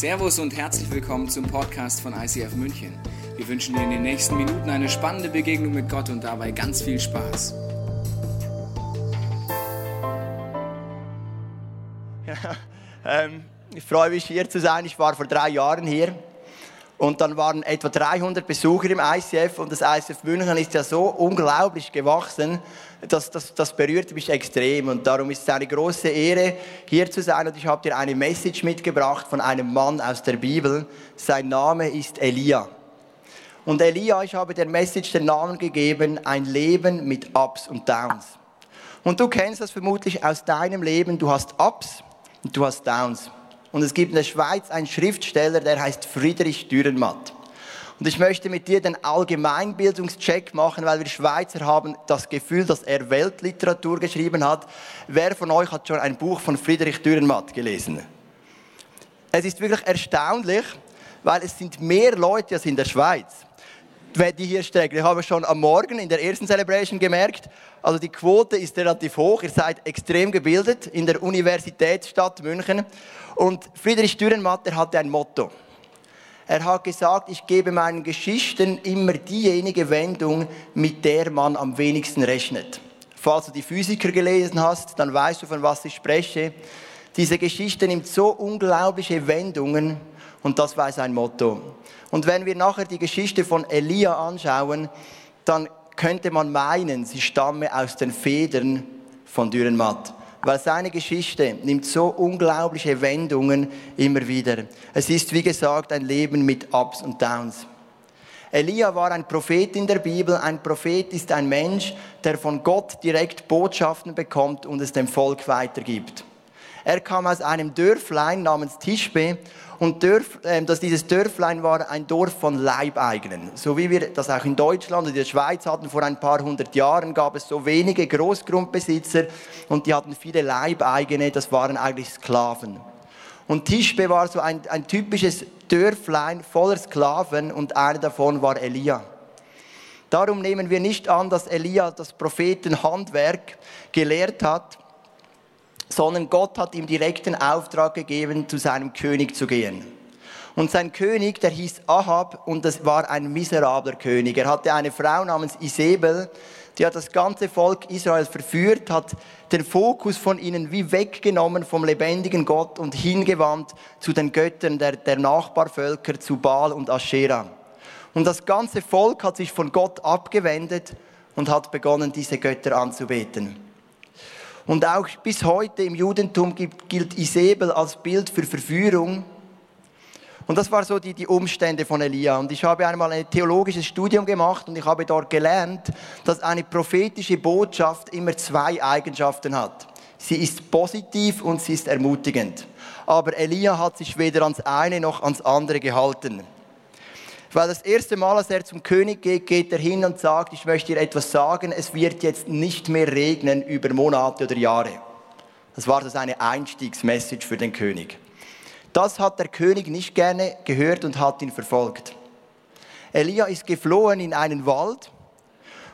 Servus und herzlich willkommen zum Podcast von ICF München. Wir wünschen dir in den nächsten Minuten eine spannende Begegnung mit Gott und dabei ganz viel Spaß. Ja, ähm, ich freue mich hier zu sein. Ich war vor drei Jahren hier und dann waren etwa 300 Besucher im ICF und das ICF München ist ja so unglaublich gewachsen, dass das, das berührt mich extrem und darum ist es eine große Ehre, hier zu sein und ich habe dir eine Message mitgebracht von einem Mann aus der Bibel. Sein Name ist Elia. Und Elia, ich habe der Message den Namen gegeben, ein Leben mit Ups und Downs. Und du kennst das vermutlich aus deinem Leben, du hast Ups und du hast Downs. Und es gibt in der Schweiz einen Schriftsteller, der heißt Friedrich Dürrenmatt. Und ich möchte mit dir den Allgemeinbildungscheck machen, weil wir Schweizer haben das Gefühl, dass er Weltliteratur geschrieben hat. Wer von euch hat schon ein Buch von Friedrich Dürrenmatt gelesen? Es ist wirklich erstaunlich, weil es sind mehr Leute als in der Schweiz die hier strecken. Ich habe schon am Morgen in der ersten Celebration gemerkt, also die Quote ist relativ hoch. Ihr seid extrem gebildet in der Universitätsstadt München. Und Friedrich Dürrenmatt, hatte ein Motto. Er hat gesagt, ich gebe meinen Geschichten immer diejenige Wendung, mit der man am wenigsten rechnet. Falls du die Physiker gelesen hast, dann weißt du, von was ich spreche. Diese Geschichte nimmt so unglaubliche Wendungen und das war sein Motto. Und wenn wir nachher die Geschichte von Elia anschauen, dann könnte man meinen, sie stamme aus den Federn von Dürrenmatt weil seine Geschichte nimmt so unglaubliche Wendungen immer wieder. Es ist, wie gesagt, ein Leben mit Ups und Downs. Elia war ein Prophet in der Bibel. Ein Prophet ist ein Mensch, der von Gott direkt Botschaften bekommt und es dem Volk weitergibt. Er kam aus einem Dörflein namens Tischbe und Dörf, äh, dass dieses Dörflein war ein Dorf von Leibeigenen. So wie wir das auch in Deutschland und in der Schweiz hatten, vor ein paar hundert Jahren gab es so wenige Großgrundbesitzer und die hatten viele Leibeigene, das waren eigentlich Sklaven. Und Tischbe war so ein, ein typisches Dörflein voller Sklaven und einer davon war Elia. Darum nehmen wir nicht an, dass Elia das Prophetenhandwerk gelehrt hat, sondern Gott hat ihm direkten Auftrag gegeben, zu seinem König zu gehen. Und sein König, der hieß Ahab und das war ein miserabler König. Er hatte eine Frau namens Isabel, die hat das ganze Volk Israel verführt, hat den Fokus von ihnen wie weggenommen vom lebendigen Gott und hingewandt zu den Göttern der, der Nachbarvölker, zu Baal und Aschera. Und das ganze Volk hat sich von Gott abgewendet und hat begonnen, diese Götter anzubeten. Und auch bis heute im Judentum gilt Isabel als Bild für Verführung. Und das war so die, die Umstände von Elia. Und ich habe einmal ein theologisches Studium gemacht und ich habe dort gelernt, dass eine prophetische Botschaft immer zwei Eigenschaften hat. Sie ist positiv und sie ist ermutigend. Aber Elia hat sich weder ans eine noch ans andere gehalten. Weil das erste Mal, als er zum König geht, geht er hin und sagt, ich möchte dir etwas sagen, es wird jetzt nicht mehr regnen über Monate oder Jahre. Das war so seine Einstiegsmessage für den König. Das hat der König nicht gerne gehört und hat ihn verfolgt. Elia ist geflohen in einen Wald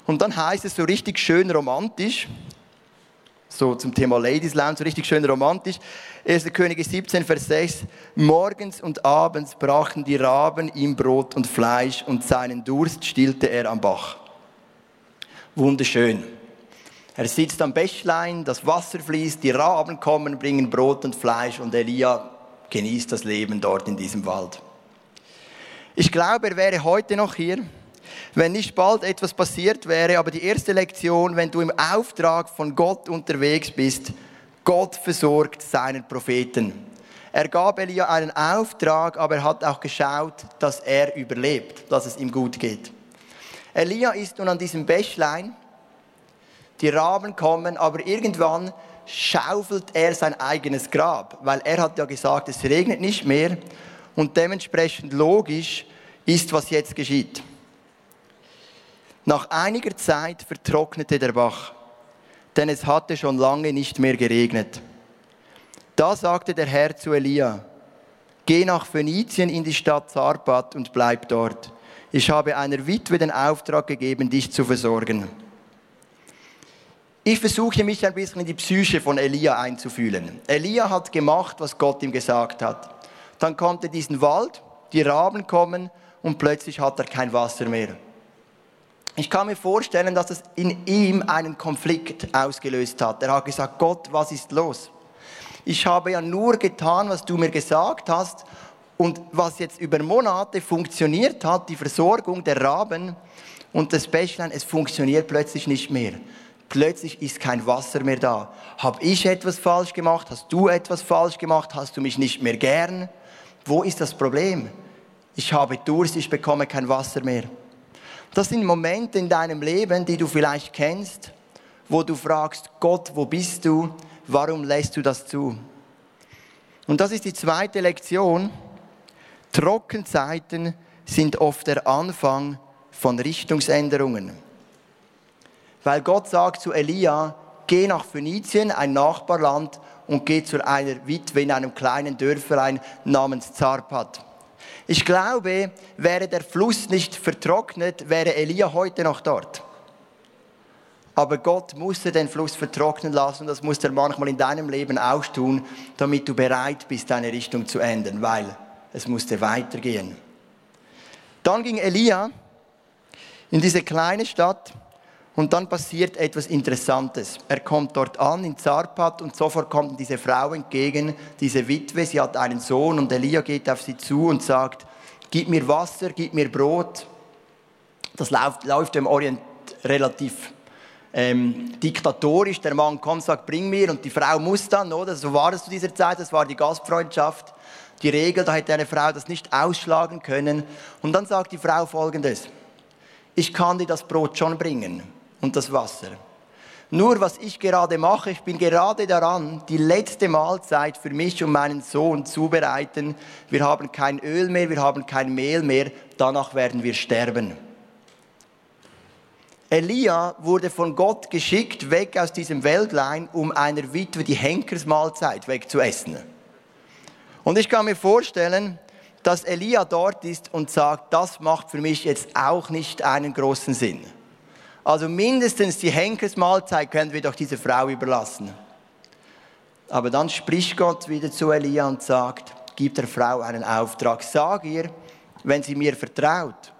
und dann heißt es so richtig schön romantisch, so zum Thema Ladies Lounge, so richtig schön romantisch. 1. Könige 17, Vers 6. Morgens und abends brachen die Raben ihm Brot und Fleisch und seinen Durst stillte er am Bach. Wunderschön. Er sitzt am Bächlein, das Wasser fließt, die Raben kommen, bringen Brot und Fleisch und Elia genießt das Leben dort in diesem Wald. Ich glaube, er wäre heute noch hier wenn nicht bald etwas passiert wäre. Aber die erste Lektion, wenn du im Auftrag von Gott unterwegs bist, Gott versorgt seinen Propheten. Er gab Elia einen Auftrag, aber er hat auch geschaut, dass er überlebt, dass es ihm gut geht. Elia ist nun an diesem Bächlein, die Raben kommen, aber irgendwann schaufelt er sein eigenes Grab, weil er hat ja gesagt, es regnet nicht mehr und dementsprechend logisch ist, was jetzt geschieht. Nach einiger Zeit vertrocknete der Bach, denn es hatte schon lange nicht mehr geregnet. Da sagte der Herr zu Elia, geh nach Phönizien in die Stadt Sarpat und bleib dort. Ich habe einer Witwe den Auftrag gegeben, dich zu versorgen. Ich versuche mich ein bisschen in die Psyche von Elia einzufühlen. Elia hat gemacht, was Gott ihm gesagt hat. Dann kommt er diesen Wald, die Raben kommen und plötzlich hat er kein Wasser mehr. Ich kann mir vorstellen, dass es in ihm einen Konflikt ausgelöst hat. Er hat gesagt, Gott, was ist los? Ich habe ja nur getan, was du mir gesagt hast und was jetzt über Monate funktioniert hat, die Versorgung der Raben und das Bächlein, es funktioniert plötzlich nicht mehr. Plötzlich ist kein Wasser mehr da. Habe ich etwas falsch gemacht? Hast du etwas falsch gemacht? Hast du mich nicht mehr gern? Wo ist das Problem? Ich habe Durst, ich bekomme kein Wasser mehr. Das sind Momente in deinem Leben, die du vielleicht kennst, wo du fragst, Gott, wo bist du? Warum lässt du das zu? Und das ist die zweite Lektion. Trockenzeiten sind oft der Anfang von Richtungsänderungen. Weil Gott sagt zu Elia, geh nach Phönizien, ein Nachbarland, und geh zu einer Witwe in einem kleinen Dörflein namens Zarpat. Ich glaube, wäre der Fluss nicht vertrocknet, wäre Elia heute noch dort. Aber Gott musste den Fluss vertrocknen lassen und das muss er manchmal in deinem Leben auch tun, damit du bereit bist, deine Richtung zu ändern, weil es musste weitergehen. Dann ging Elia in diese kleine Stadt und dann passiert etwas Interessantes. Er kommt dort an in Zarpat und sofort kommt diese Frau entgegen, diese Witwe, sie hat einen Sohn und Elia geht auf sie zu und sagt, gib mir Wasser, gib mir Brot. Das läuft, läuft im Orient relativ ähm, diktatorisch. Der Mann kommt, sagt, bring mir und die Frau muss dann, oder? So war es zu dieser Zeit, das war die Gastfreundschaft. Die Regel, da hätte eine Frau das nicht ausschlagen können. Und dann sagt die Frau folgendes, ich kann dir das Brot schon bringen und das Wasser. Nur was ich gerade mache, ich bin gerade daran, die letzte Mahlzeit für mich und meinen Sohn zubereiten. Wir haben kein Öl mehr, wir haben kein Mehl mehr, danach werden wir sterben. Elia wurde von Gott geschickt, weg aus diesem Wäldlein, um einer Witwe die Henkersmahlzeit wegzuessen. Und ich kann mir vorstellen, dass Elia dort ist und sagt, das macht für mich jetzt auch nicht einen großen Sinn. Also mindestens die Henkersmahlzeit können wir doch dieser Frau überlassen. Aber dann spricht Gott wieder zu Elia und sagt, gib der Frau einen Auftrag. Sag ihr, wenn sie mir vertraut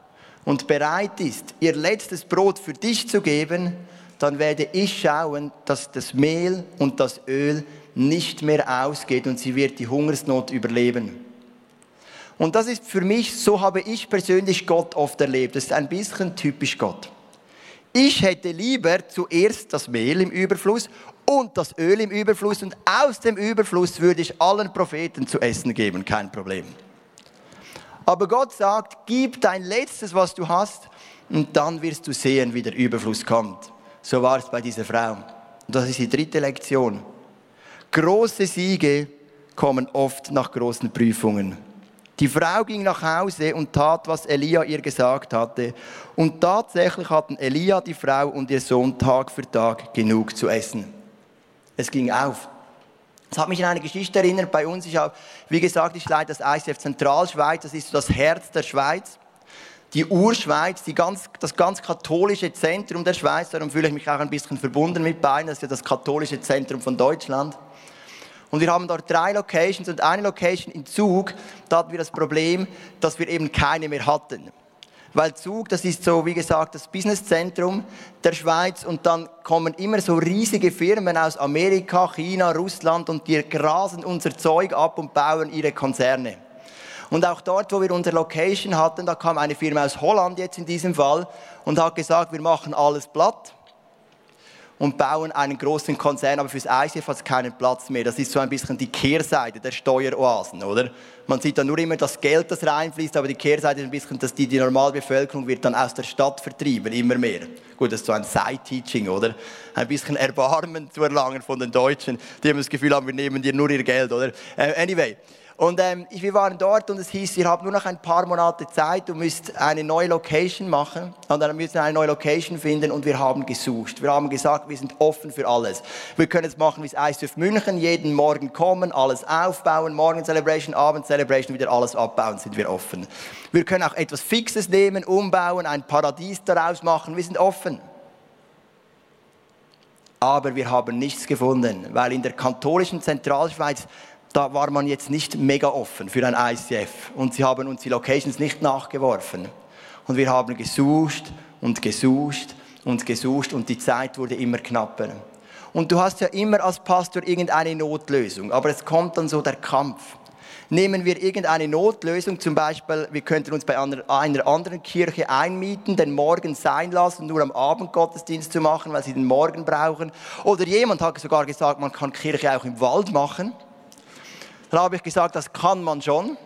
und bereit ist, ihr letztes Brot für dich zu geben, dann werde ich schauen, dass das Mehl und das Öl nicht mehr ausgeht und sie wird die Hungersnot überleben. Und das ist für mich, so habe ich persönlich Gott oft erlebt. Das ist ein bisschen typisch Gott. Ich hätte lieber zuerst das Mehl im Überfluss und das Öl im Überfluss und aus dem Überfluss würde ich allen Propheten zu essen geben, kein Problem. Aber Gott sagt, gib dein Letztes, was du hast, und dann wirst du sehen, wie der Überfluss kommt. So war es bei dieser Frau. Und das ist die dritte Lektion. Große Siege kommen oft nach großen Prüfungen. Die Frau ging nach Hause und tat, was Elia ihr gesagt hatte. Und tatsächlich hatten Elia, die Frau und ihr Sohn Tag für Tag genug zu essen. Es ging auf. Das hat mich an eine Geschichte erinnert bei uns. Ich habe, wie gesagt, ich leite das ICF Zentralschweiz. Das ist so das Herz der Schweiz. Die Urschweiz, die ganz, das ganz katholische Zentrum der Schweiz. Darum fühle ich mich auch ein bisschen verbunden mit Beinen. Das ist ja das katholische Zentrum von Deutschland. Und wir haben dort drei Locations und eine Location in Zug, da hatten wir das Problem, dass wir eben keine mehr hatten. Weil Zug, das ist so, wie gesagt, das Businesszentrum der Schweiz und dann kommen immer so riesige Firmen aus Amerika, China, Russland und die grasen unser Zeug ab und bauen ihre Konzerne. Und auch dort, wo wir unsere Location hatten, da kam eine Firma aus Holland jetzt in diesem Fall und hat gesagt, wir machen alles platt und bauen einen großen Konzern, aber fürs ICF hat es keinen Platz mehr. Das ist so ein bisschen die Kehrseite der Steueroasen, oder? Man sieht dann nur immer das Geld, das reinfließt, aber die Kehrseite ist ein bisschen, dass die, die Normalbevölkerung wird dann aus der Stadt vertrieben, immer mehr. Gut, das ist so ein Side-Teaching, oder? Ein bisschen Erbarmen zu erlangen von den Deutschen, die haben das Gefühl haben, wir nehmen dir nur ihr Geld, oder? Äh, anyway. Und ähm, wir waren dort und es hieß, ihr habt nur noch ein paar Monate Zeit, du müsst eine neue Location machen. Und dann müssen wir eine neue Location finden und wir haben gesucht. Wir haben gesagt, wir sind offen für alles. Wir können es machen wie das ICF München, jeden Morgen kommen, alles aufbauen, Morgen Celebration, Abend Celebration, wieder alles abbauen, sind wir offen. Wir können auch etwas Fixes nehmen, umbauen, ein Paradies daraus machen, wir sind offen. Aber wir haben nichts gefunden, weil in der katholischen Zentralschweiz da war man jetzt nicht mega offen für ein ICF. Und sie haben uns die Locations nicht nachgeworfen. Und wir haben gesucht und gesucht und gesucht und die Zeit wurde immer knapper. Und du hast ja immer als Pastor irgendeine Notlösung, aber es kommt dann so der Kampf. Nehmen wir irgendeine Notlösung, zum Beispiel, wir könnten uns bei einer, anderen Kirche einmieten, den Morgen sein lassen, nur am Abend Gottesdienst zu machen, weil sie den Morgen brauchen. Oder jemand hat sogar gesagt, man kann Kirche auch im Wald machen. Dann habe ich gesagt, das kann man schon.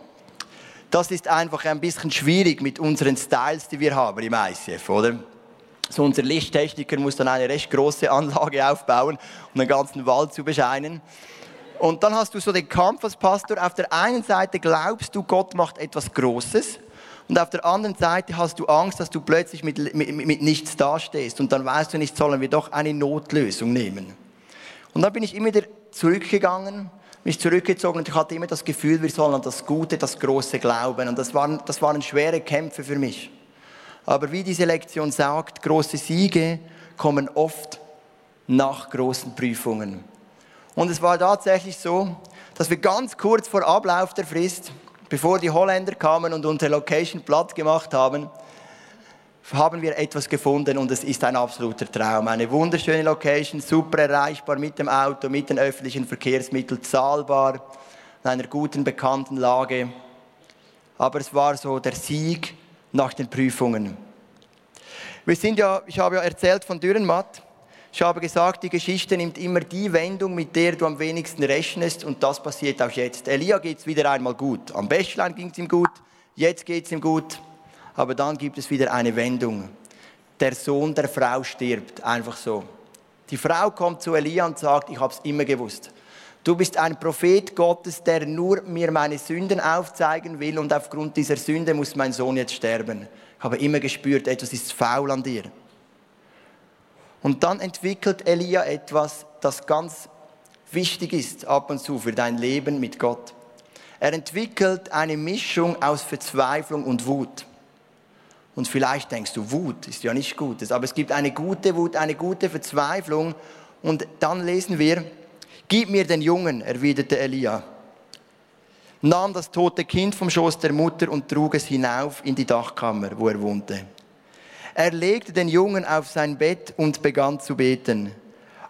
Das ist einfach ein bisschen schwierig mit unseren Styles, die wir haben im ICF, oder? So unser Lichttechniker muss dann eine recht große Anlage aufbauen, um den ganzen Wald zu bescheinen. Und dann hast du so den Kampf als Pastor. Auf der einen Seite glaubst du, Gott macht etwas Großes. Und auf der anderen Seite hast du Angst, dass du plötzlich mit, mit, mit nichts dastehst. Und dann weißt du nicht, sollen wir doch eine Notlösung nehmen. Und dann bin ich immer wieder zurückgegangen, mich zurückgezogen und ich hatte immer das Gefühl, wir sollen an das Gute, das Große glauben. Und das waren, das waren schwere Kämpfe für mich. Aber wie diese Lektion sagt, große Siege kommen oft nach großen Prüfungen. Und es war tatsächlich so, dass wir ganz kurz vor Ablauf der Frist, bevor die Holländer kamen und unsere Location platt gemacht haben, haben wir etwas gefunden und es ist ein absoluter Traum. Eine wunderschöne Location, super erreichbar mit dem Auto, mit den öffentlichen Verkehrsmitteln, zahlbar, in einer guten, bekannten Lage. Aber es war so der Sieg nach den Prüfungen. Wir sind ja, ich habe ja erzählt von Dürrenmatt. Ich habe gesagt, die Geschichte nimmt immer die Wendung, mit der du am wenigsten rechnest und das passiert auch jetzt. Elia geht es wieder einmal gut. Am Bächlein ging es ihm gut, jetzt geht es ihm gut, aber dann gibt es wieder eine Wendung. Der Sohn der Frau stirbt, einfach so. Die Frau kommt zu Elia und sagt, ich habe es immer gewusst. Du bist ein Prophet Gottes, der nur mir meine Sünden aufzeigen will und aufgrund dieser Sünde muss mein Sohn jetzt sterben. Ich habe immer gespürt, etwas ist faul an dir. Und dann entwickelt Elia etwas, das ganz wichtig ist ab und zu für dein Leben mit Gott. Er entwickelt eine Mischung aus Verzweiflung und Wut. Und vielleicht denkst du, Wut ist ja nicht Gutes, aber es gibt eine gute Wut, eine gute Verzweiflung. Und dann lesen wir, Gib mir den Jungen, erwiderte Elia, nahm das tote Kind vom Schoß der Mutter und trug es hinauf in die Dachkammer, wo er wohnte. Er legte den Jungen auf sein Bett und begann zu beten.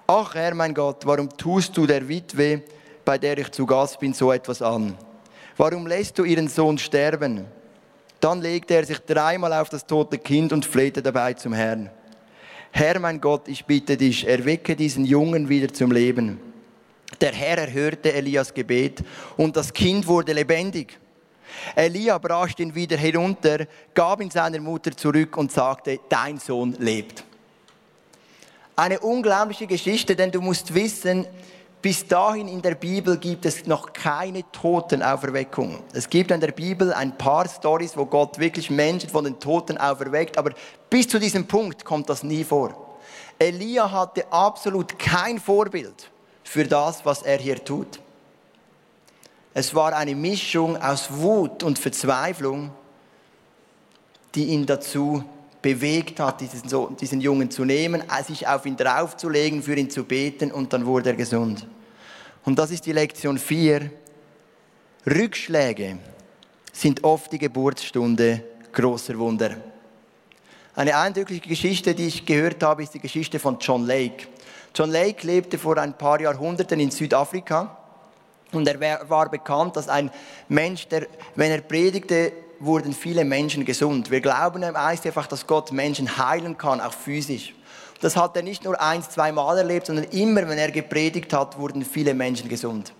Ach Herr, mein Gott, warum tust du der Witwe, bei der ich zu Gast bin, so etwas an? Warum lässt du ihren Sohn sterben? Dann legte er sich dreimal auf das tote Kind und flehte dabei zum Herrn. Herr, mein Gott, ich bitte dich, erwecke diesen Jungen wieder zum Leben. Der Herr erhörte Elias Gebet und das Kind wurde lebendig. Elia brach ihn wieder herunter, gab ihn seiner Mutter zurück und sagte, dein Sohn lebt. Eine unglaubliche Geschichte, denn du musst wissen, bis dahin in der Bibel gibt es noch keine Totenauferweckung. Es gibt in der Bibel ein paar Stories, wo Gott wirklich Menschen von den Toten auferweckt, aber bis zu diesem Punkt kommt das nie vor. Elia hatte absolut kein Vorbild für das, was er hier tut. Es war eine Mischung aus Wut und Verzweiflung, die ihn dazu bewegt hat, diesen, diesen Jungen zu nehmen, sich auf ihn draufzulegen, für ihn zu beten und dann wurde er gesund. Und das ist die Lektion 4. Rückschläge sind oft die Geburtsstunde großer Wunder. Eine eindrückliche Geschichte, die ich gehört habe, ist die Geschichte von John Lake. John Lake lebte vor ein paar Jahrhunderten in Südafrika und er war bekannt als ein Mensch, der, wenn er predigte, wurden viele Menschen gesund. Wir glauben im ICF einfach, dass Gott Menschen heilen kann, auch physisch. Das hat er nicht nur eins, zwei Mal erlebt, sondern immer, wenn er gepredigt hat, wurden viele Menschen gesund.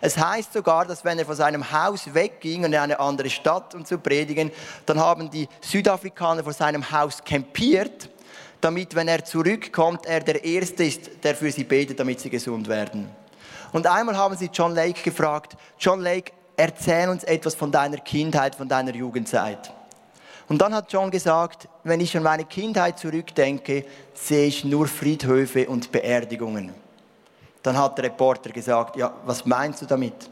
Es heißt sogar, dass wenn er von seinem Haus wegging und in eine andere Stadt um zu predigen, dann haben die Südafrikaner vor seinem Haus campiert, damit, wenn er zurückkommt, er der Erste ist, der für sie betet, damit sie gesund werden. Und einmal haben sie John Lake gefragt, John Lake, erzähl uns etwas von deiner Kindheit, von deiner Jugendzeit. Und dann hat John gesagt, wenn ich an meine Kindheit zurückdenke, sehe ich nur Friedhöfe und Beerdigungen. Dann hat der Reporter gesagt, ja, was meinst du damit?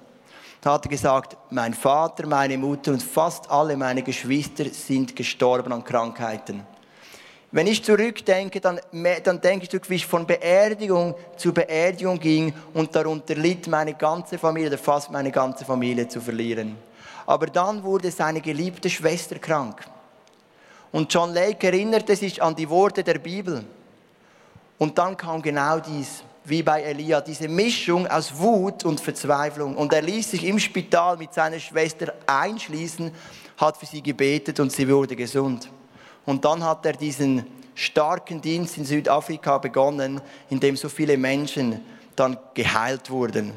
Da hat er gesagt, mein Vater, meine Mutter und fast alle meine Geschwister sind gestorben an Krankheiten. Wenn ich zurückdenke, dann, dann denke ich, wie ich von Beerdigung zu Beerdigung ging und darunter litt, meine ganze Familie oder fast meine ganze Familie zu verlieren. Aber dann wurde seine geliebte Schwester krank. Und John Lake erinnerte sich an die Worte der Bibel. Und dann kam genau dies, wie bei Elia, diese Mischung aus Wut und Verzweiflung. Und er ließ sich im Spital mit seiner Schwester einschließen, hat für sie gebetet und sie wurde gesund. Und dann hat er diesen starken Dienst in Südafrika begonnen, in dem so viele Menschen dann geheilt wurden.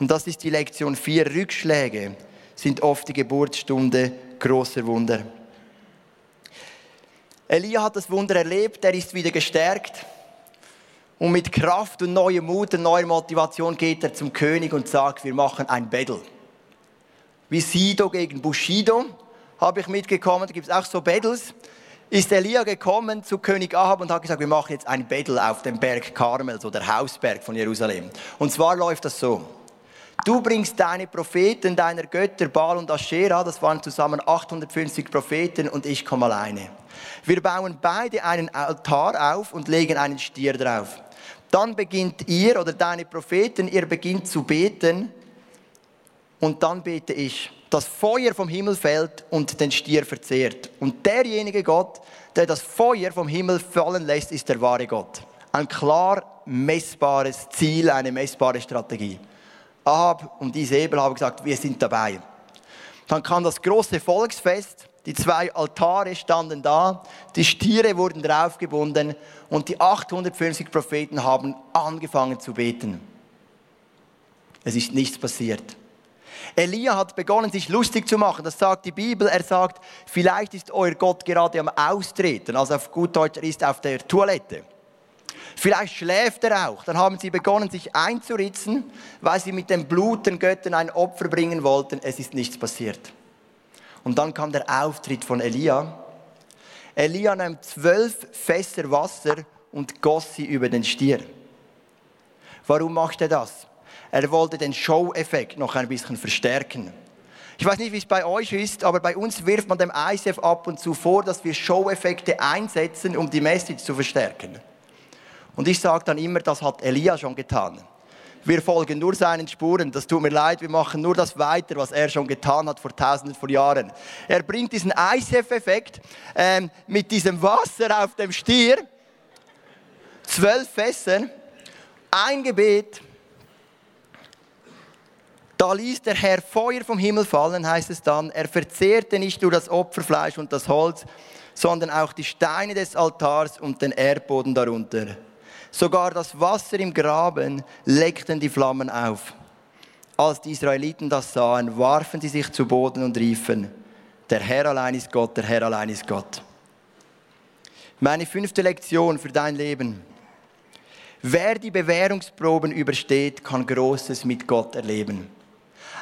Und das ist die Lektion 4. Rückschläge sind oft die Geburtsstunde großer Wunder. Elia hat das Wunder erlebt, er ist wieder gestärkt. Und mit Kraft und neuem Mut und neuer Motivation geht er zum König und sagt, wir machen ein Battle. Wie Sido gegen Bushido habe ich mitgekommen, da gibt es auch so Battles ist Elia gekommen zu König Ahab und hat gesagt, wir machen jetzt ein Battle auf dem Berg Karmel, so der Hausberg von Jerusalem. Und zwar läuft das so. Du bringst deine Propheten deiner Götter Baal und Aschera, das waren zusammen 850 Propheten und ich komme alleine. Wir bauen beide einen Altar auf und legen einen Stier drauf. Dann beginnt ihr oder deine Propheten, ihr beginnt zu beten und dann bete ich das Feuer vom Himmel fällt und den Stier verzehrt. Und derjenige Gott, der das Feuer vom Himmel fallen lässt, ist der wahre Gott. Ein klar messbares Ziel, eine messbare Strategie. Ahab und Isabel haben gesagt, wir sind dabei. Dann kam das große Volksfest, die zwei Altare standen da, die Stiere wurden draufgebunden und die 850 Propheten haben angefangen zu beten. Es ist nichts passiert. Elia hat begonnen, sich lustig zu machen. Das sagt die Bibel. Er sagt, vielleicht ist euer Gott gerade am Austreten. Also auf gut Deutsch, er ist auf der Toilette. Vielleicht schläft er auch. Dann haben sie begonnen, sich einzuritzen, weil sie mit dem Blut den Göttern ein Opfer bringen wollten. Es ist nichts passiert. Und dann kam der Auftritt von Elia. Elia nahm zwölf Fässer Wasser und goss sie über den Stier. Warum macht er das? Er wollte den Show-Effekt noch ein bisschen verstärken. Ich weiß nicht, wie es bei euch ist, aber bei uns wirft man dem ICF ab und zu vor, dass wir Show-Effekte einsetzen, um die Message zu verstärken. Und ich sage dann immer, das hat Elia schon getan. Wir folgen nur seinen Spuren. Das tut mir leid, wir machen nur das weiter, was er schon getan hat vor tausenden von Jahren. Er bringt diesen ICF-Effekt ähm, mit diesem Wasser auf dem Stier, zwölf Fässer, ein Gebet, da ließ der Herr Feuer vom Himmel fallen, heißt es dann. Er verzehrte nicht nur das Opferfleisch und das Holz, sondern auch die Steine des Altars und den Erdboden darunter. Sogar das Wasser im Graben leckten die Flammen auf. Als die Israeliten das sahen, warfen sie sich zu Boden und riefen, der Herr allein ist Gott, der Herr allein ist Gott. Meine fünfte Lektion für dein Leben. Wer die Bewährungsproben übersteht, kann Großes mit Gott erleben.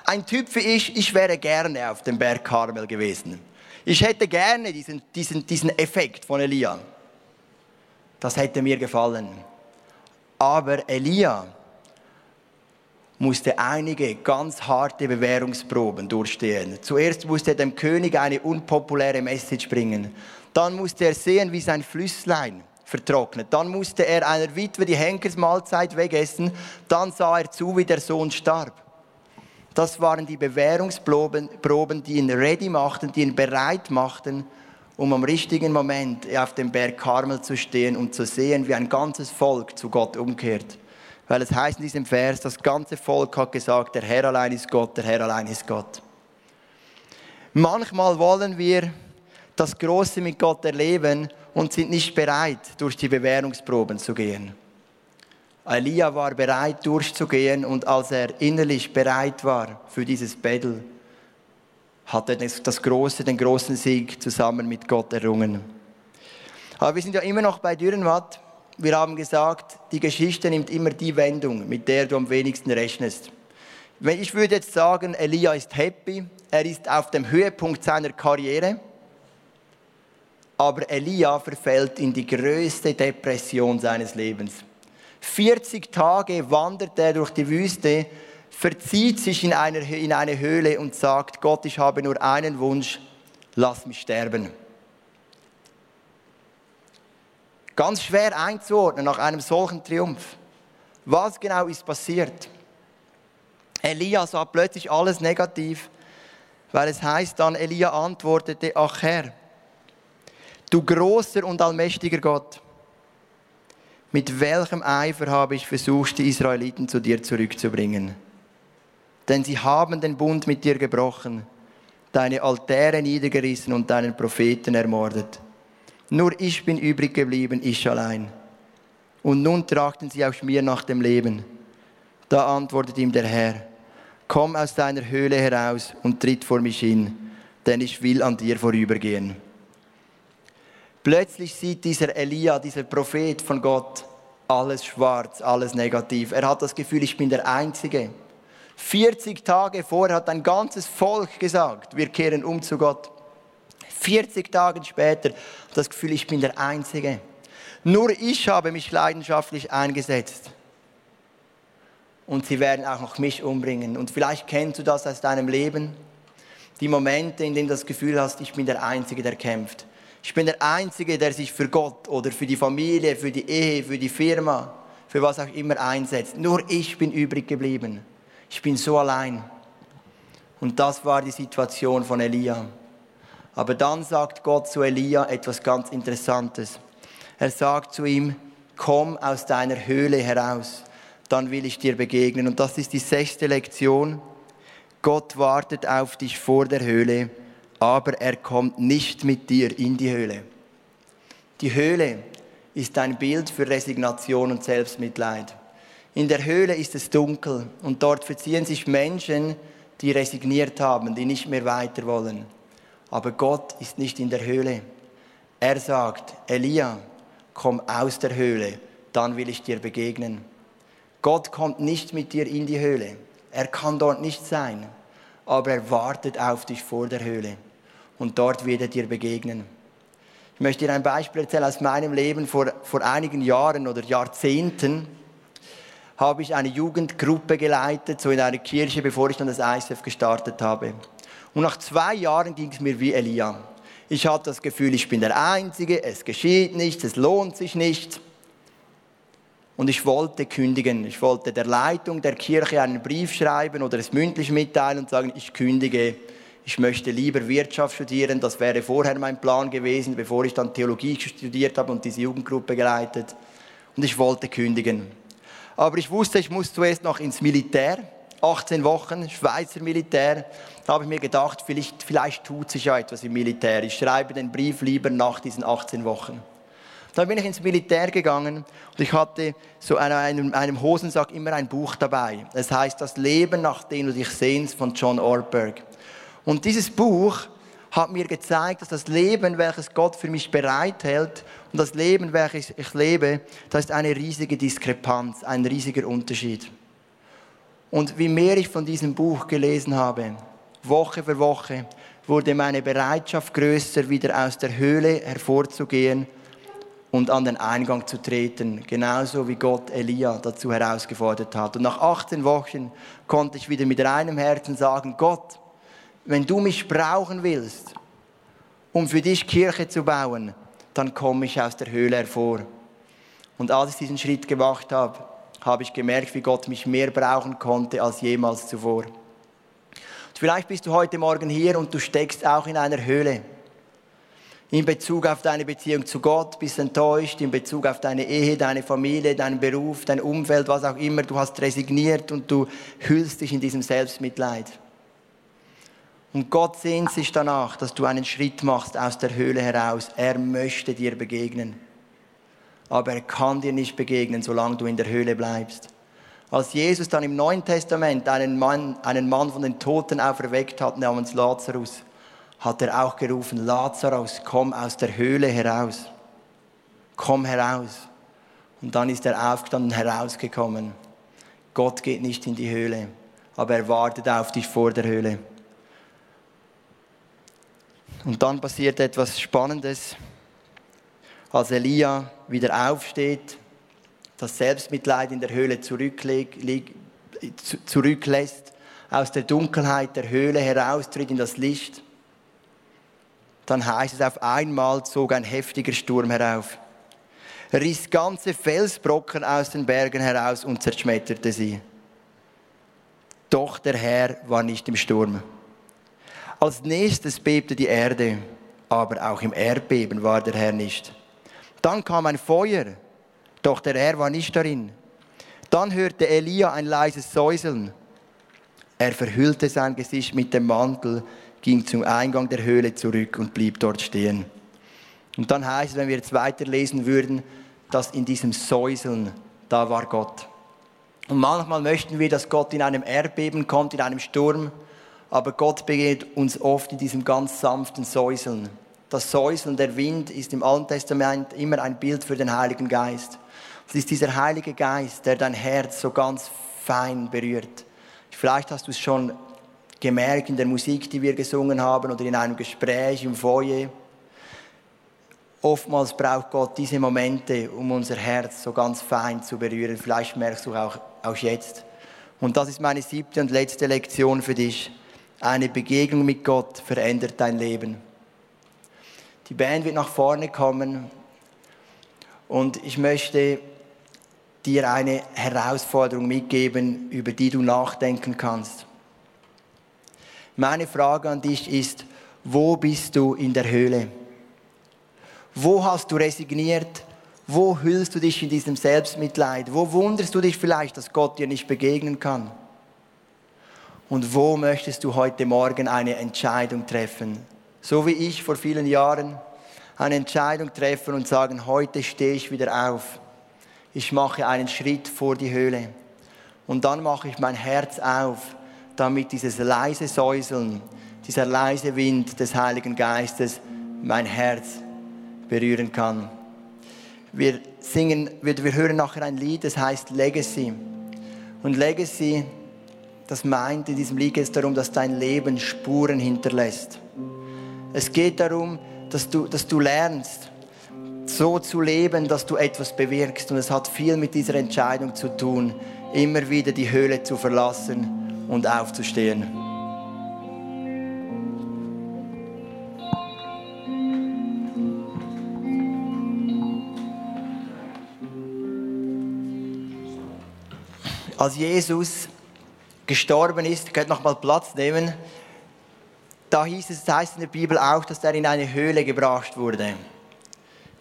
Ein Typ wie ich, ich wäre gerne auf dem Berg Karmel gewesen. Ich hätte gerne diesen, diesen, diesen Effekt von Elia. Das hätte mir gefallen. Aber Elia musste einige ganz harte Bewährungsproben durchstehen. Zuerst musste er dem König eine unpopuläre Message bringen. Dann musste er sehen, wie sein Flüsslein vertrocknet. Dann musste er einer Witwe die Henkersmahlzeit wegessen. Dann sah er zu, wie der Sohn starb. Das waren die Bewährungsproben, die ihn ready machten, die ihn bereit machten, um am richtigen Moment auf dem Berg Karmel zu stehen und zu sehen, wie ein ganzes Volk zu Gott umkehrt. Weil es heißt in diesem Vers, das ganze Volk hat gesagt, der Herr allein ist Gott, der Herr allein ist Gott. Manchmal wollen wir das Große mit Gott erleben und sind nicht bereit, durch die Bewährungsproben zu gehen. Elia war bereit durchzugehen und als er innerlich bereit war für dieses Battle, hat er das große, den großen Sieg zusammen mit Gott errungen. Aber wir sind ja immer noch bei Dürrenmatt. Wir haben gesagt, die Geschichte nimmt immer die Wendung, mit der du am wenigsten rechnest. Ich würde jetzt sagen, Elia ist happy, er ist auf dem Höhepunkt seiner Karriere, aber Elia verfällt in die größte Depression seines Lebens. 40 Tage wandert er durch die Wüste, verzieht sich in, einer, in eine Höhle und sagt, Gott, ich habe nur einen Wunsch, lass mich sterben. Ganz schwer einzuordnen nach einem solchen Triumph. Was genau ist passiert? Elia sah plötzlich alles negativ, weil es heißt dann, Elia antwortete, ach Herr, du großer und allmächtiger Gott, mit welchem Eifer habe ich versucht, die Israeliten zu dir zurückzubringen? Denn sie haben den Bund mit dir gebrochen, deine Altäre niedergerissen und deinen Propheten ermordet. Nur ich bin übrig geblieben, ich allein. Und nun trachten sie auch mir nach dem Leben. Da antwortet ihm der Herr, komm aus deiner Höhle heraus und tritt vor mich hin, denn ich will an dir vorübergehen. Plötzlich sieht dieser Elia, dieser Prophet von Gott, alles schwarz, alles negativ. Er hat das Gefühl, ich bin der Einzige. 40 Tage vorher hat ein ganzes Volk gesagt, wir kehren um zu Gott. 40 Tage später das Gefühl, ich bin der Einzige. Nur ich habe mich leidenschaftlich eingesetzt. Und sie werden auch noch mich umbringen. Und vielleicht kennst du das aus deinem Leben. Die Momente, in denen du das Gefühl hast, ich bin der Einzige, der kämpft. Ich bin der Einzige, der sich für Gott oder für die Familie, für die Ehe, für die Firma, für was auch immer einsetzt. Nur ich bin übrig geblieben. Ich bin so allein. Und das war die Situation von Elia. Aber dann sagt Gott zu Elia etwas ganz Interessantes. Er sagt zu ihm, komm aus deiner Höhle heraus, dann will ich dir begegnen. Und das ist die sechste Lektion. Gott wartet auf dich vor der Höhle aber er kommt nicht mit dir in die Höhle. Die Höhle ist ein Bild für Resignation und Selbstmitleid. In der Höhle ist es dunkel und dort verziehen sich Menschen, die resigniert haben, die nicht mehr weiter wollen. Aber Gott ist nicht in der Höhle. Er sagt, Elia, komm aus der Höhle, dann will ich dir begegnen. Gott kommt nicht mit dir in die Höhle. Er kann dort nicht sein, aber er wartet auf dich vor der Höhle und dort wird er dir begegnen. Ich möchte dir ein Beispiel erzählen aus meinem Leben. Vor, vor einigen Jahren oder Jahrzehnten habe ich eine Jugendgruppe geleitet, so in einer Kirche, bevor ich dann das ISF gestartet habe. Und nach zwei Jahren ging es mir wie Elia. Ich hatte das Gefühl, ich bin der Einzige, es geschieht nichts, es lohnt sich nicht. Und ich wollte kündigen. Ich wollte der Leitung der Kirche einen Brief schreiben oder es mündlich mitteilen und sagen, ich kündige ich möchte lieber Wirtschaft studieren. Das wäre vorher mein Plan gewesen, bevor ich dann Theologie studiert habe und diese Jugendgruppe geleitet. Und ich wollte kündigen. Aber ich wusste, ich muss zuerst noch ins Militär. 18 Wochen, Schweizer Militär. Da habe ich mir gedacht, vielleicht, vielleicht tut sich ja etwas im Militär. Ich schreibe den Brief lieber nach diesen 18 Wochen. Dann bin ich ins Militär gegangen und ich hatte so an einem, einem Hosensack immer ein Buch dabei. Es heißt Das Leben, nach dem du dich sehnst von John Ortberg. Und dieses Buch hat mir gezeigt, dass das Leben, welches Gott für mich bereithält und das Leben, welches ich lebe, da ist eine riesige Diskrepanz, ein riesiger Unterschied. Und wie mehr ich von diesem Buch gelesen habe, Woche für Woche, wurde meine Bereitschaft größer, wieder aus der Höhle hervorzugehen und an den Eingang zu treten, genauso wie Gott Elia dazu herausgefordert hat. Und nach 18 Wochen konnte ich wieder mit reinem Herzen sagen, Gott, wenn du mich brauchen willst, um für dich Kirche zu bauen, dann komme ich aus der Höhle hervor. Und als ich diesen Schritt gemacht habe, habe ich gemerkt, wie Gott mich mehr brauchen konnte als jemals zuvor. Und vielleicht bist du heute Morgen hier und du steckst auch in einer Höhle. In Bezug auf deine Beziehung zu Gott bist enttäuscht, in Bezug auf deine Ehe, deine Familie, deinen Beruf, dein Umfeld, was auch immer. Du hast resigniert und du hüllst dich in diesem Selbstmitleid. Und Gott sehnt sich danach, dass du einen Schritt machst aus der Höhle heraus. Er möchte dir begegnen. Aber er kann dir nicht begegnen, solange du in der Höhle bleibst. Als Jesus dann im Neuen Testament einen Mann, einen Mann von den Toten auferweckt hat, namens Lazarus, hat er auch gerufen, Lazarus, komm aus der Höhle heraus. Komm heraus. Und dann ist er aufgestanden, herausgekommen. Gott geht nicht in die Höhle, aber er wartet auf dich vor der Höhle. Und dann passiert etwas Spannendes. Als Elia wieder aufsteht, das Selbstmitleid in der Höhle zurücklässt, aus der Dunkelheit der Höhle heraustritt in das Licht, dann heißt es auf einmal zog ein heftiger Sturm herauf. riss ganze Felsbrocken aus den Bergen heraus und zerschmetterte sie. Doch der Herr war nicht im Sturm. Als nächstes bebte die Erde, aber auch im Erdbeben war der Herr nicht. Dann kam ein Feuer, doch der Herr war nicht darin. Dann hörte Elia ein leises Säuseln. Er verhüllte sein Gesicht mit dem Mantel, ging zum Eingang der Höhle zurück und blieb dort stehen. Und dann heißt es, wenn wir jetzt weiterlesen würden, dass in diesem Säuseln, da war Gott. Und manchmal möchten wir, dass Gott in einem Erdbeben kommt, in einem Sturm, aber Gott begegnet uns oft in diesem ganz sanften Säuseln. Das Säuseln, der Wind ist im Alten Testament immer ein Bild für den Heiligen Geist. Es ist dieser Heilige Geist, der dein Herz so ganz fein berührt. Vielleicht hast du es schon gemerkt in der Musik, die wir gesungen haben oder in einem Gespräch im Foyer. Oftmals braucht Gott diese Momente, um unser Herz so ganz fein zu berühren. Vielleicht merkst du auch, auch jetzt. Und das ist meine siebte und letzte Lektion für dich. Eine Begegnung mit Gott verändert dein Leben. Die Band wird nach vorne kommen und ich möchte dir eine Herausforderung mitgeben, über die du nachdenken kannst. Meine Frage an dich ist, wo bist du in der Höhle? Wo hast du resigniert? Wo hüllst du dich in diesem Selbstmitleid? Wo wunderst du dich vielleicht, dass Gott dir nicht begegnen kann? Und wo möchtest du heute Morgen eine Entscheidung treffen? So wie ich vor vielen Jahren eine Entscheidung treffen und sagen, heute stehe ich wieder auf. Ich mache einen Schritt vor die Höhle. Und dann mache ich mein Herz auf, damit dieses leise Säuseln, dieser leise Wind des Heiligen Geistes mein Herz berühren kann. Wir singen, wir, hören nachher ein Lied, das heißt Legacy. Und Legacy, das meint in diesem Lied geht es darum, dass dein Leben Spuren hinterlässt. Es geht darum, dass du, dass du lernst, so zu leben, dass du etwas bewirkst. Und es hat viel mit dieser Entscheidung zu tun, immer wieder die Höhle zu verlassen und aufzustehen. als Jesus gestorben ist, könnt noch mal Platz nehmen, da hieß es, das heißt in der Bibel auch, dass er in eine Höhle gebracht wurde.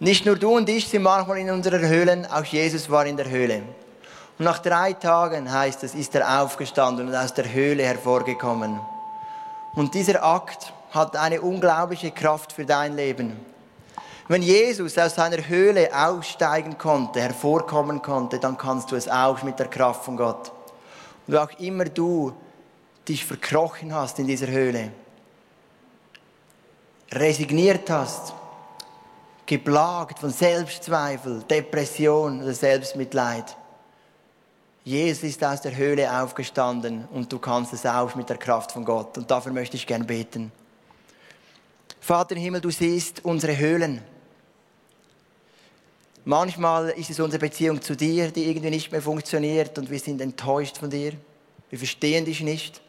Nicht nur du und ich sind manchmal in unseren Höhlen, auch Jesus war in der Höhle. Und nach drei Tagen heißt es, ist er aufgestanden und aus der Höhle hervorgekommen. Und dieser Akt hat eine unglaubliche Kraft für dein Leben. Wenn Jesus aus seiner Höhle aussteigen konnte, hervorkommen konnte, dann kannst du es auch mit der Kraft von Gott. Und auch immer du dich verkrochen hast in dieser Höhle, resigniert hast, geplagt von Selbstzweifel, Depression oder Selbstmitleid. Jesus ist aus der Höhle aufgestanden und du kannst es auch mit der Kraft von Gott. Und dafür möchte ich gern beten. Vater im Himmel, du siehst unsere Höhlen. Manchmal ist es unsere Beziehung zu dir, die irgendwie nicht mehr funktioniert und wir sind enttäuscht von dir. Wir verstehen dich nicht.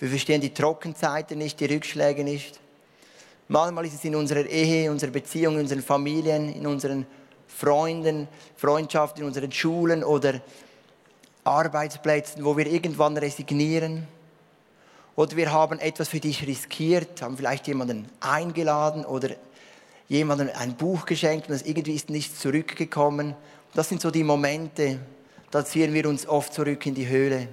Wir verstehen die Trockenzeiten nicht, die Rückschläge nicht. Manchmal ist es in unserer Ehe, in unserer Beziehung, in unseren Familien, in unseren Freunden, Freundschaften, in unseren Schulen oder Arbeitsplätzen, wo wir irgendwann resignieren. Oder wir haben etwas für dich riskiert, haben vielleicht jemanden eingeladen oder jemandem ein Buch geschenkt und es irgendwie ist nichts zurückgekommen. Das sind so die Momente, da ziehen wir uns oft zurück in die Höhle.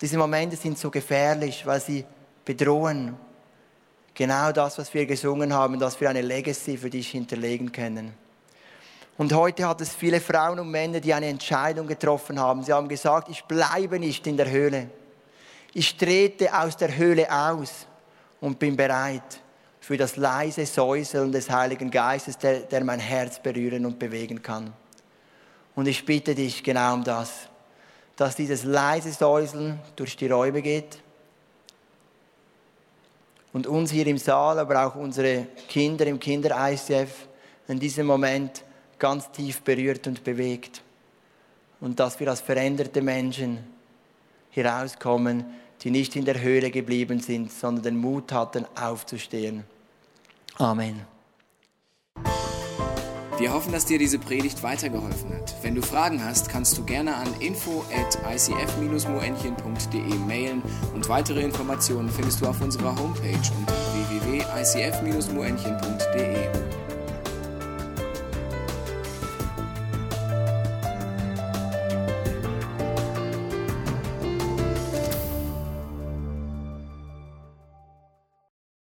Diese Momente sind so gefährlich, weil sie bedrohen genau das, was wir gesungen haben, dass wir eine Legacy für dich hinterlegen können. Und heute hat es viele Frauen und Männer, die eine Entscheidung getroffen haben. Sie haben gesagt, ich bleibe nicht in der Höhle. Ich trete aus der Höhle aus und bin bereit, für das leise Säuseln des Heiligen Geistes, der, der mein Herz berühren und bewegen kann. Und ich bitte dich genau um das, dass dieses leise Säuseln durch die Räume geht und uns hier im Saal, aber auch unsere Kinder im Kinder-ICF in diesem Moment ganz tief berührt und bewegt. Und dass wir als veränderte Menschen herauskommen, die nicht in der Höhle geblieben sind, sondern den Mut hatten, aufzustehen. Amen. Wir hoffen, dass dir diese Predigt weitergeholfen hat. Wenn du Fragen hast, kannst du gerne an info at icf-moenchen.de mailen und weitere Informationen findest du auf unserer Homepage unter www.icf-moenchen.de.